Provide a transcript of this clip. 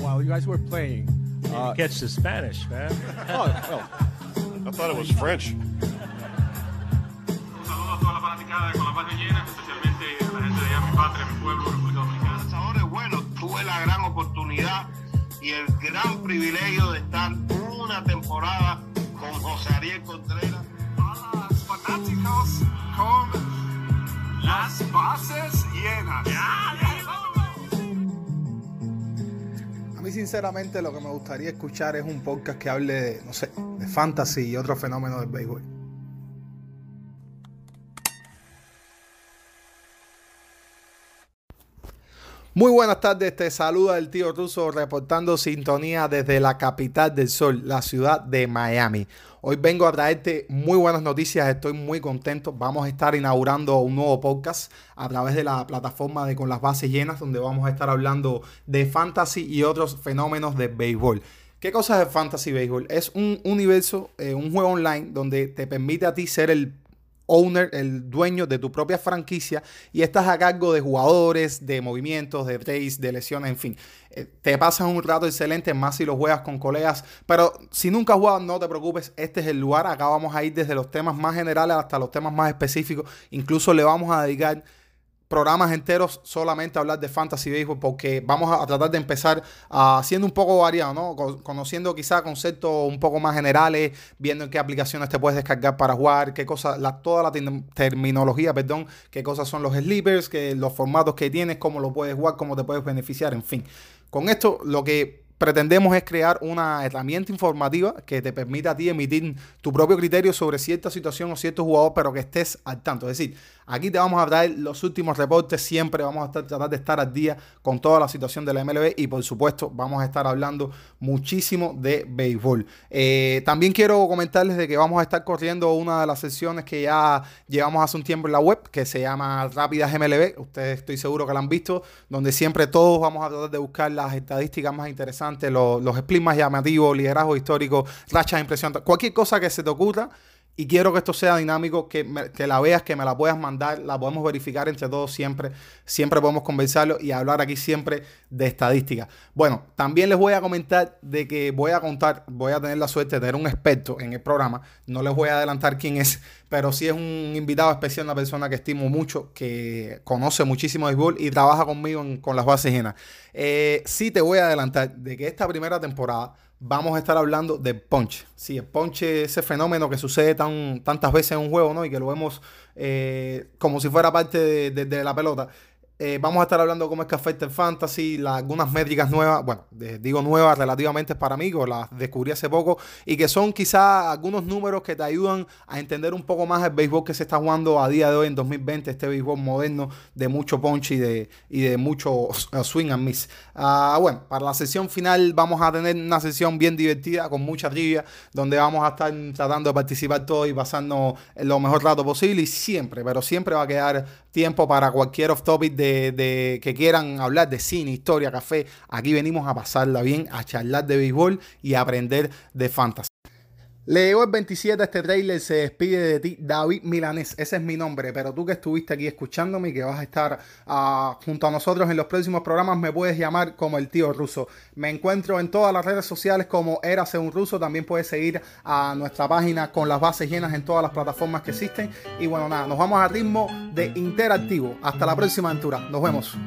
while you guys were playing. Uh, catch the Spanish, man. oh, well. I thought it was French. bueno, tuve la gran oportunidad y el gran privilegio de estar una temporada con José Ariel Contreras. Los fanáticos con las bases llenas. Mí sinceramente lo que me gustaría escuchar es un podcast que hable de, no sé, de fantasy y otros fenómenos del béisbol. Muy buenas tardes, te saluda el tío Ruso reportando sintonía desde la capital del sol, la ciudad de Miami. Hoy vengo a traerte muy buenas noticias, estoy muy contento. Vamos a estar inaugurando un nuevo podcast a través de la plataforma de Con las Bases Llenas, donde vamos a estar hablando de fantasy y otros fenómenos de béisbol. ¿Qué cosa es Fantasy Béisbol? Es un universo, eh, un juego online donde te permite a ti ser el owner, el dueño de tu propia franquicia y estás a cargo de jugadores, de movimientos, de trades, de lesiones, en fin. Eh, te pasas un rato excelente, más si lo juegas con colegas, pero si nunca has jugado, no te preocupes, este es el lugar. Acá vamos a ir desde los temas más generales hasta los temas más específicos. Incluso le vamos a dedicar programas enteros solamente hablar de fantasy baseball porque vamos a, tratar de empezar haciendo un poco variado, ¿no? conociendo quizá conceptos un poco más generales, viendo en qué aplicaciones te puedes descargar para jugar, qué cosas, toda la terminología, perdón, qué cosas son los sleepers, que, los formatos que tienes, cómo lo puedes jugar, cómo te puedes beneficiar, en fin. Con esto lo que pretendemos es crear una herramienta informativa que te permita a ti emitir tu propio criterio sobre cierta situación o cierto jugador, pero que estés al tanto. Es decir, aquí te vamos a traer los últimos reportes, siempre vamos a tratar de estar al día con toda la situación de la MLB y por supuesto vamos a estar hablando muchísimo de béisbol. Eh, también quiero comentarles de que vamos a estar corriendo una de las sesiones que ya llevamos hace un tiempo en la web, que se llama Rápidas MLB. Ustedes estoy seguro que la han visto, donde siempre todos vamos a tratar de buscar las estadísticas más interesantes los, los splits más llamativos, liderazgo histórico, rachas impresionantes, cualquier cosa que se te ocurra. Y quiero que esto sea dinámico, que, que, la veas, que me la puedas mandar, la podemos verificar entre todos siempre. Siempre podemos conversarlo y hablar aquí siempre de estadística. Bueno, también les voy a comentar de que voy a contar, voy a tener la suerte de tener un experto en el programa. No les voy a adelantar quién es, pero sí es un invitado especial, una persona que estimo mucho, que conoce muchísimo de béisbol y trabaja conmigo con las bases llenas. Eh, sí te voy a adelantar de que esta primera temporada vamos a estar hablando de punch. Sí, el punch es ese fenómeno que sucede tan, tantas veces en un juego, ¿no? Y que lo vemos eh, como si fuera parte de la pelota. Eh, vamos a estar hablando cómo es que afecta el fantasy, algunas métricas nuevas, bueno, digo nuevas relativamente para mí, que las descubrí hace poco, y que son quizás algunos números que te ayudan a entender un poco más el béisbol que se está jugando a día de hoy en 2020, este béisbol moderno de mucho punch y de, y de mucho swing and miss. Ah, bueno, para la sesión final vamos a tener una sesión bien divertida, con mucha trivia, donde vamos a estar tratando de participar todos y pasando lo mejor rato posible, y siempre, pero siempre va a quedar tiempo para cualquier off topic de que quieran hablar de cine, historia, café, aquí venimos a pasarla bien, a charlar de béisbol y a aprender de fantasy. Le llegó el 27 este trailer, se despide de ti David Milanés, ese es mi nombre, pero tú que estuviste aquí escuchándome y que vas a estar uh, junto a nosotros en los próximos programas, me puedes llamar como el tío ruso. Me encuentro en todas las redes sociales como Érase un ruso, también puedes seguir a nuestra página con las bases llenas en todas las plataformas que existen. Y bueno, nada, nos vamos a ritmo de interactivo. Hasta la próxima aventura, nos vemos.